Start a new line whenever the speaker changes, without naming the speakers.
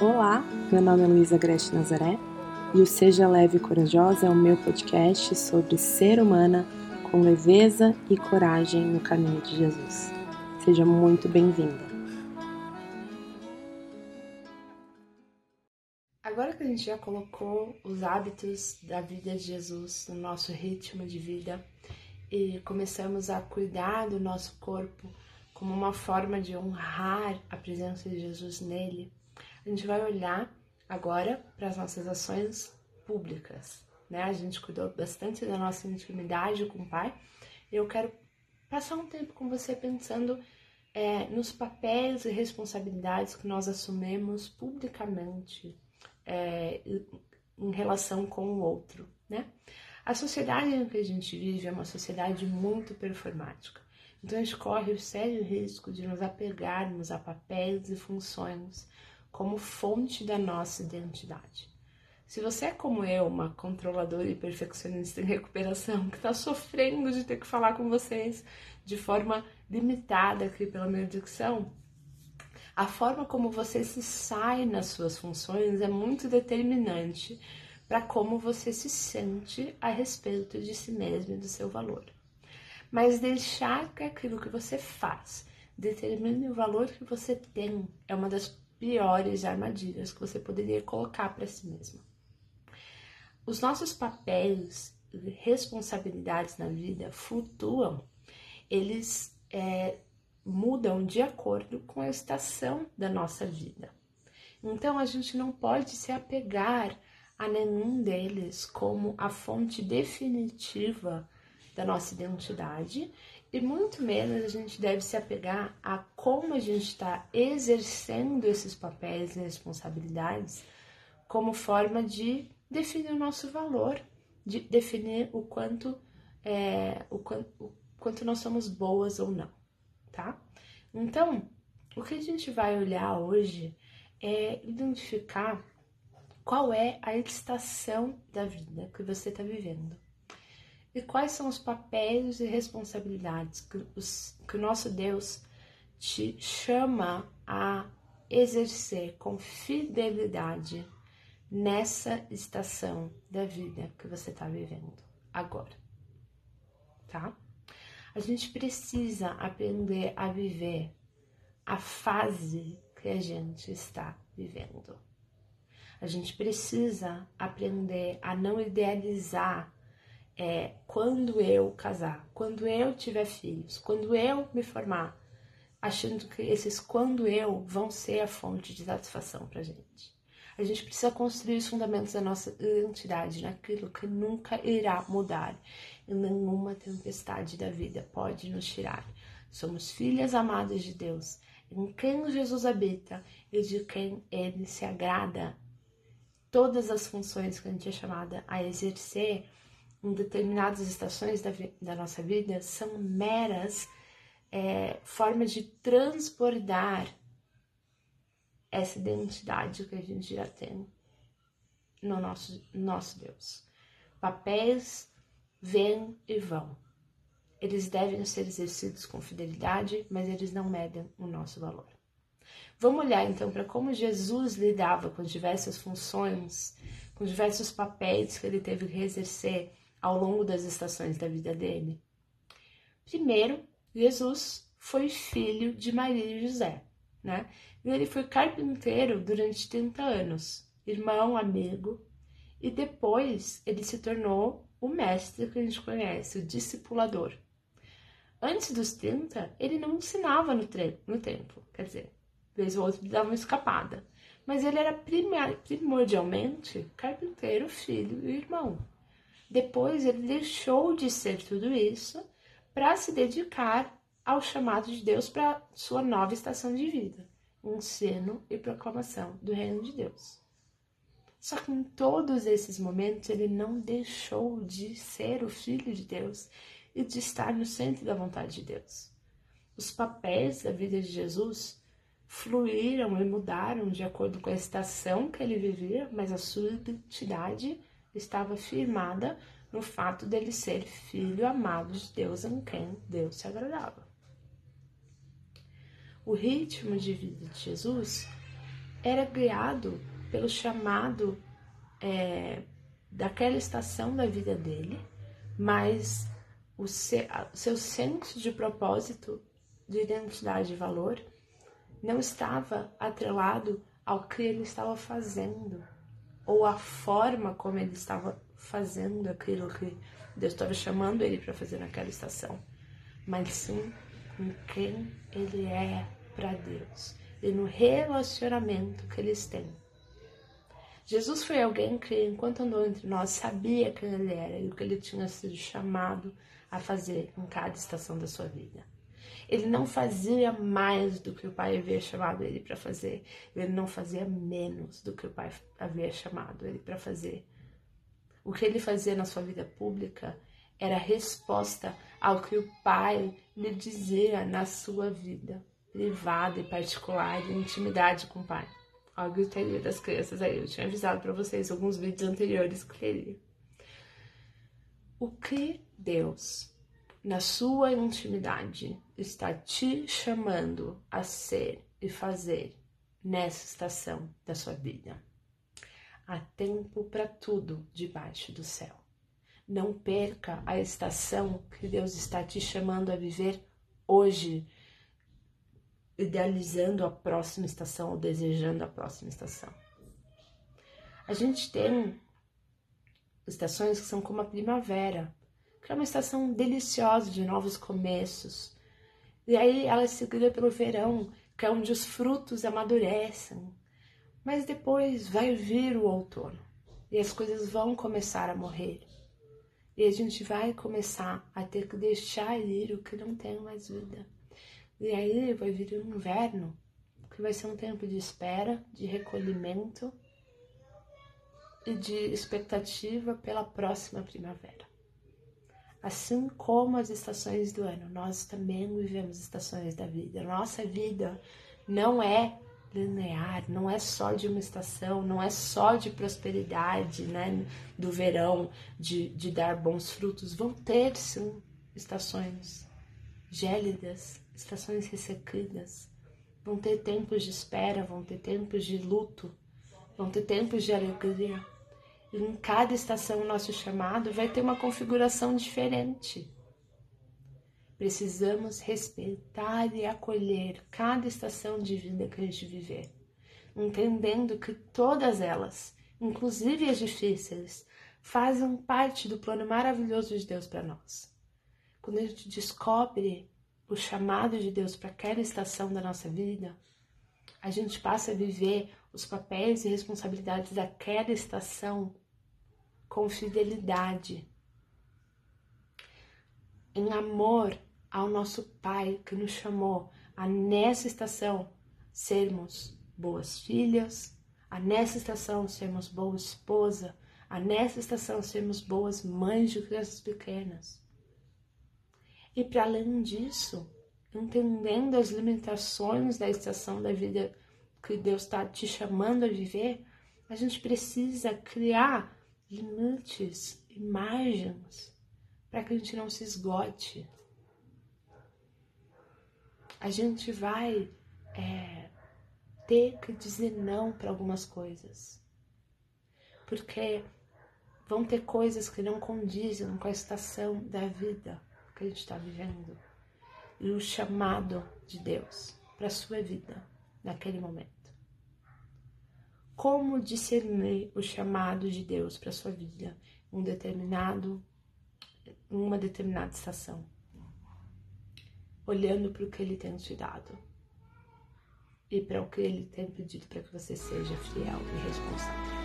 Olá, meu nome é Luísa Grete Nazaré e o Seja Leve e Corajosa é o meu podcast sobre ser humana com leveza e coragem no caminho de Jesus. Seja muito bem-vinda. Agora que a gente já colocou os hábitos da vida de Jesus no nosso ritmo de vida e começamos a cuidar do nosso corpo como uma forma de honrar a presença de Jesus nele, a gente vai olhar agora para as nossas ações públicas. Né? A gente cuidou bastante da nossa intimidade com o Pai. Eu quero passar um tempo com você pensando é, nos papéis e responsabilidades que nós assumimos publicamente é, em relação com o outro. Né? A sociedade em que a gente vive é uma sociedade muito performática. Então corre o sério risco de nos apegarmos a papéis e funções como fonte da nossa identidade. Se você é como eu, uma controladora e perfeccionista em recuperação, que está sofrendo de ter que falar com vocês de forma limitada aqui pela minha dicção, a forma como você se sai nas suas funções é muito determinante para como você se sente a respeito de si mesmo e do seu valor. Mas deixar que aquilo que você faz determine o valor que você tem é uma das piores armadilhas que você poderia colocar para si mesmo. Os nossos papéis e responsabilidades na vida flutuam, eles é, mudam de acordo com a estação da nossa vida. Então a gente não pode se apegar a nenhum deles como a fonte definitiva da nossa identidade e muito menos a gente deve se apegar a como a gente está exercendo esses papéis e responsabilidades como forma de definir o nosso valor, de definir o quanto, é, o, o quanto nós somos boas ou não, tá? Então, o que a gente vai olhar hoje é identificar qual é a estação da vida que você está vivendo. E quais são os papéis e responsabilidades que, os, que o nosso Deus te chama a exercer com fidelidade nessa estação da vida que você está vivendo agora, tá? A gente precisa aprender a viver a fase que a gente está vivendo. A gente precisa aprender a não idealizar é quando eu casar, quando eu tiver filhos, quando eu me formar, achando que esses quando eu vão ser a fonte de satisfação pra gente. A gente precisa construir os fundamentos da nossa identidade naquilo que nunca irá mudar e nenhuma tempestade da vida pode nos tirar. Somos filhas amadas de Deus, em quem Jesus habita e de quem ele se agrada. Todas as funções que a gente é chamada a exercer em determinadas estações da, da nossa vida são meras é, formas de transbordar essa identidade que a gente já tem no nosso, nosso Deus. Papéis vêm e vão. Eles devem ser exercidos com fidelidade, mas eles não medem o nosso valor. Vamos olhar então para como Jesus lidava com diversas funções, com diversos papéis que ele teve que exercer ao longo das estações da vida dele? Primeiro, Jesus foi filho de Maria e José, né? Ele foi carpinteiro durante 30 anos, irmão, amigo, e depois ele se tornou o mestre que a gente conhece, o discipulador. Antes dos 30, ele não ensinava no, no templo, quer dizer, vez ou outra dava uma escapada. Mas ele era primordialmente carpinteiro, filho e irmão. Depois ele deixou de ser tudo isso para se dedicar ao chamado de Deus para sua nova estação de vida, ensino e proclamação do reino de Deus. Só que em todos esses momentos ele não deixou de ser o filho de Deus e de estar no centro da vontade de Deus. Os papéis da vida de Jesus fluíram e mudaram de acordo com a estação que ele vivia, mas a sua identidade estava firmada no fato dele ser filho amado de Deus em quem Deus se agradava. O ritmo de vida de Jesus era guiado pelo chamado é, daquela estação da vida dele, mas o seu, seu senso de propósito, de identidade e valor não estava atrelado ao que ele estava fazendo ou à forma como ele estava fazendo aquilo que Deus estava chamando ele para fazer naquela estação, mas sim com quem ele é para Deus e no relacionamento que eles têm. Jesus foi alguém que, enquanto andou entre nós, sabia quem ele era e o que ele tinha sido chamado a fazer em cada estação da sua vida. Ele não fazia mais do que o pai havia chamado ele para fazer. Ele não fazia menos do que o pai havia chamado ele para fazer. O que ele fazia na sua vida pública era resposta ao que o pai lhe dizia na sua vida privada e particular, de intimidade com o pai. Olha o gritaria das crianças aí. Eu tinha avisado para vocês alguns vídeos anteriores que queria. O que Deus na sua intimidade, está te chamando a ser e fazer nessa estação da sua vida. Há tempo para tudo debaixo do céu. Não perca a estação que Deus está te chamando a viver hoje, idealizando a próxima estação ou desejando a próxima estação. A gente tem estações que são como a primavera, que é uma estação deliciosa de novos começos. E aí ela é seguida pelo verão, que é onde os frutos amadurecem. Mas depois vai vir o outono e as coisas vão começar a morrer. E a gente vai começar a ter que deixar ir o que não tem mais vida. E aí vai vir o inverno, que vai ser um tempo de espera, de recolhimento e de expectativa pela próxima primavera. Assim como as estações do ano, nós também vivemos estações da vida. Nossa vida não é linear, não é só de uma estação, não é só de prosperidade, né? Do verão, de, de dar bons frutos. Vão ter, sim, estações gélidas, estações ressequidas. Vão ter tempos de espera, vão ter tempos de luto, vão ter tempos de alegria em cada estação, o nosso chamado vai ter uma configuração diferente. Precisamos respeitar e acolher cada estação de vida que a gente viver, entendendo que todas elas, inclusive as difíceis, fazem parte do plano maravilhoso de Deus para nós. Quando a gente descobre o chamado de Deus para aquela estação da nossa vida, a gente passa a viver os papéis e responsabilidades daquela estação com fidelidade, em amor ao nosso Pai que nos chamou a nessa estação sermos boas filhas, a nessa estação sermos boa esposa, a nessa estação sermos boas mães de crianças pequenas. E para além disso, entendendo as limitações da estação da vida que Deus está te chamando a viver, a gente precisa criar limites, imagens, para que a gente não se esgote. A gente vai é, ter que dizer não para algumas coisas, porque vão ter coisas que não condizem com a estação da vida que a gente está vivendo e o chamado de Deus para a sua vida naquele momento. Como discernir o chamado de Deus para sua vida um determinado, uma determinada estação? Olhando para o que Ele tem te dado e para o que Ele tem pedido para que você seja fiel e responsável.